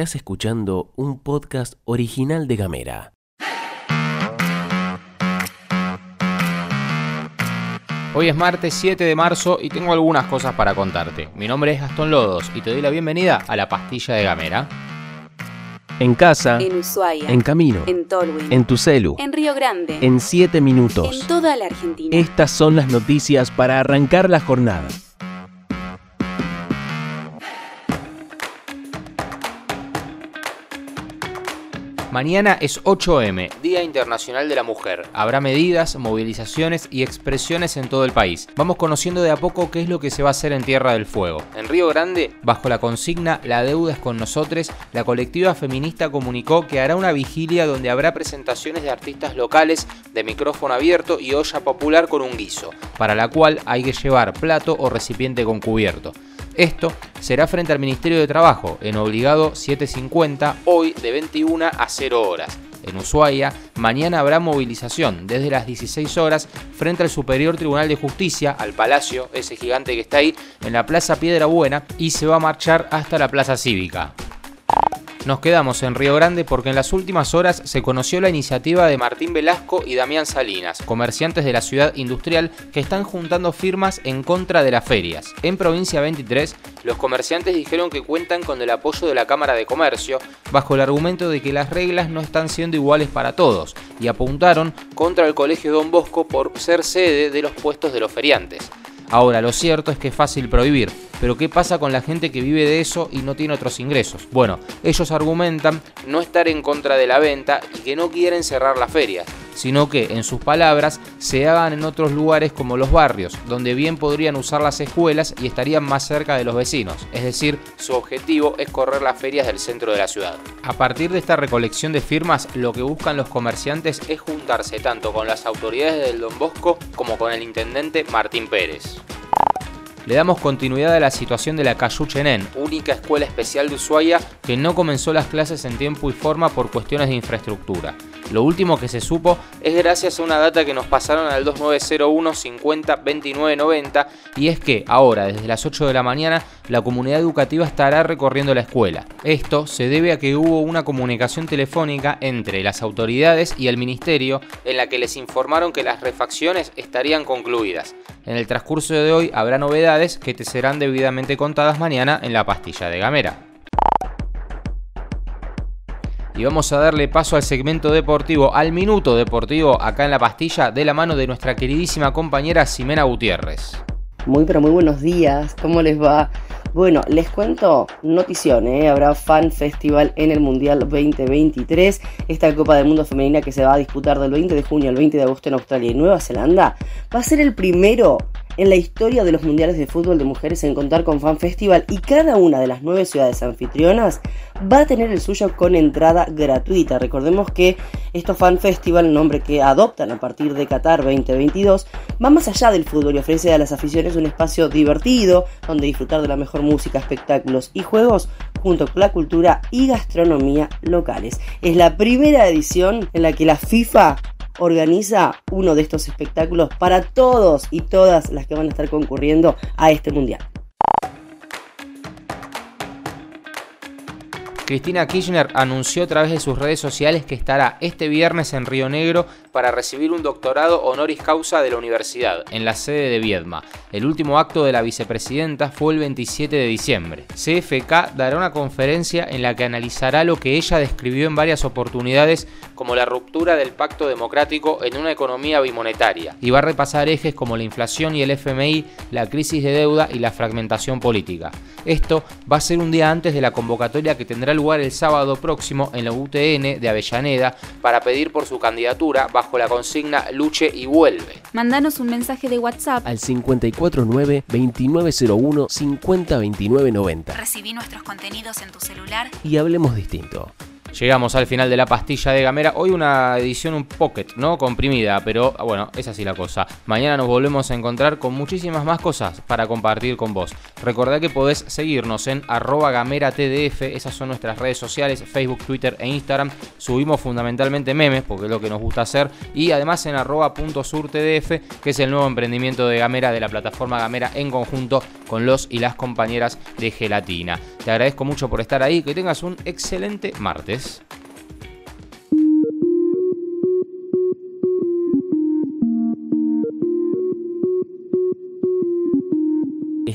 Estás escuchando un podcast original de Gamera. Hoy es martes 7 de marzo y tengo algunas cosas para contarte. Mi nombre es Gastón Lodos y te doy la bienvenida a la pastilla de Gamera. En casa, En Ushuaia. en camino, En Tolwyn. en tu celu, En Río Grande. en 7 minutos. En toda la Argentina. Estas son las noticias para arrancar la jornada. Mañana es 8M, Día Internacional de la Mujer. Habrá medidas, movilizaciones y expresiones en todo el país. Vamos conociendo de a poco qué es lo que se va a hacer en Tierra del Fuego. En Río Grande, bajo la consigna La deuda es con nosotros, la colectiva feminista comunicó que hará una vigilia donde habrá presentaciones de artistas locales de micrófono abierto y olla popular con un guiso, para la cual hay que llevar plato o recipiente con cubierto. Esto será frente al Ministerio de Trabajo, en Obligado 750, hoy de 21 a 0 horas. En Ushuaia, mañana habrá movilización desde las 16 horas frente al Superior Tribunal de Justicia, al Palacio, ese gigante que está ahí, en la Plaza Piedra Buena, y se va a marchar hasta la Plaza Cívica. Nos quedamos en Río Grande porque en las últimas horas se conoció la iniciativa de Martín Velasco y Damián Salinas, comerciantes de la ciudad industrial que están juntando firmas en contra de las ferias. En Provincia 23, los comerciantes dijeron que cuentan con el apoyo de la Cámara de Comercio bajo el argumento de que las reglas no están siendo iguales para todos y apuntaron contra el Colegio Don Bosco por ser sede de los puestos de los feriantes. Ahora, lo cierto es que es fácil prohibir, pero ¿qué pasa con la gente que vive de eso y no tiene otros ingresos? Bueno, ellos argumentan no estar en contra de la venta y que no quieren cerrar las ferias, sino que, en sus palabras, se hagan en otros lugares como los barrios, donde bien podrían usar las escuelas y estarían más cerca de los vecinos. Es decir, su objetivo es correr las ferias del centro de la ciudad. A partir de esta recolección de firmas, lo que buscan los comerciantes es juntarse tanto con las autoridades del Don Bosco como con el intendente Martín Pérez. Le damos continuidad a la situación de la Cayuchenen, única escuela especial de Ushuaia que no comenzó las clases en tiempo y forma por cuestiones de infraestructura. Lo último que se supo es gracias a una data que nos pasaron al 2901 50 29 90 y es que ahora desde las 8 de la mañana la comunidad educativa estará recorriendo la escuela. Esto se debe a que hubo una comunicación telefónica entre las autoridades y el ministerio en la que les informaron que las refacciones estarían concluidas. En el transcurso de hoy habrá novedades que te serán debidamente contadas mañana en la pastilla de Gamera. Y vamos a darle paso al segmento deportivo, al minuto deportivo, acá en la pastilla, de la mano de nuestra queridísima compañera Ximena Gutiérrez. Muy pero muy buenos días, ¿cómo les va? Bueno, les cuento notición, ¿eh? habrá Fan Festival en el Mundial 2023, esta Copa del Mundo Femenina que se va a disputar del 20 de junio al 20 de agosto en Australia y Nueva Zelanda, va a ser el primero en la historia de los mundiales de fútbol de mujeres en contar con Fan Festival y cada una de las nueve ciudades anfitrionas va a tener el suyo con entrada gratuita. Recordemos que estos Fan Festival, nombre que adoptan a partir de Qatar 2022, va más allá del fútbol y ofrece a las aficiones un espacio divertido donde disfrutar de la mejor música, espectáculos y juegos junto con la cultura y gastronomía locales. Es la primera edición en la que la FIFA organiza uno de estos espectáculos para todos y todas las que van a estar concurriendo a este mundial. Cristina Kirchner anunció a través de sus redes sociales que estará este viernes en Río Negro para recibir un doctorado honoris causa de la universidad, en la sede de Viedma. El último acto de la vicepresidenta fue el 27 de diciembre. CFK dará una conferencia en la que analizará lo que ella describió en varias oportunidades como la ruptura del pacto democrático en una economía bimonetaria, y va a repasar ejes como la inflación y el FMI, la crisis de deuda y la fragmentación política. Esto va a ser un día antes de la convocatoria que tendrá lugar el sábado próximo en la UTN de Avellaneda para pedir por su candidatura bajo la consigna Luche y vuelve. Mandanos un mensaje de WhatsApp. Al 549-2901-502990 Recibí nuestros contenidos en tu celular. y hablemos distinto. Llegamos al final de la pastilla de Gamera. Hoy una edición un pocket, ¿no? Comprimida, pero bueno, es así la cosa. Mañana nos volvemos a encontrar con muchísimas más cosas para compartir con vos. Recordá que podés seguirnos en arroba gameratdf, esas son nuestras redes sociales, Facebook, Twitter e Instagram. Subimos fundamentalmente memes, porque es lo que nos gusta hacer. Y además en arroba .surtdf, que es el nuevo emprendimiento de Gamera, de la plataforma Gamera en conjunto con los y las compañeras de Gelatina. Te agradezco mucho por estar ahí, que tengas un excelente martes.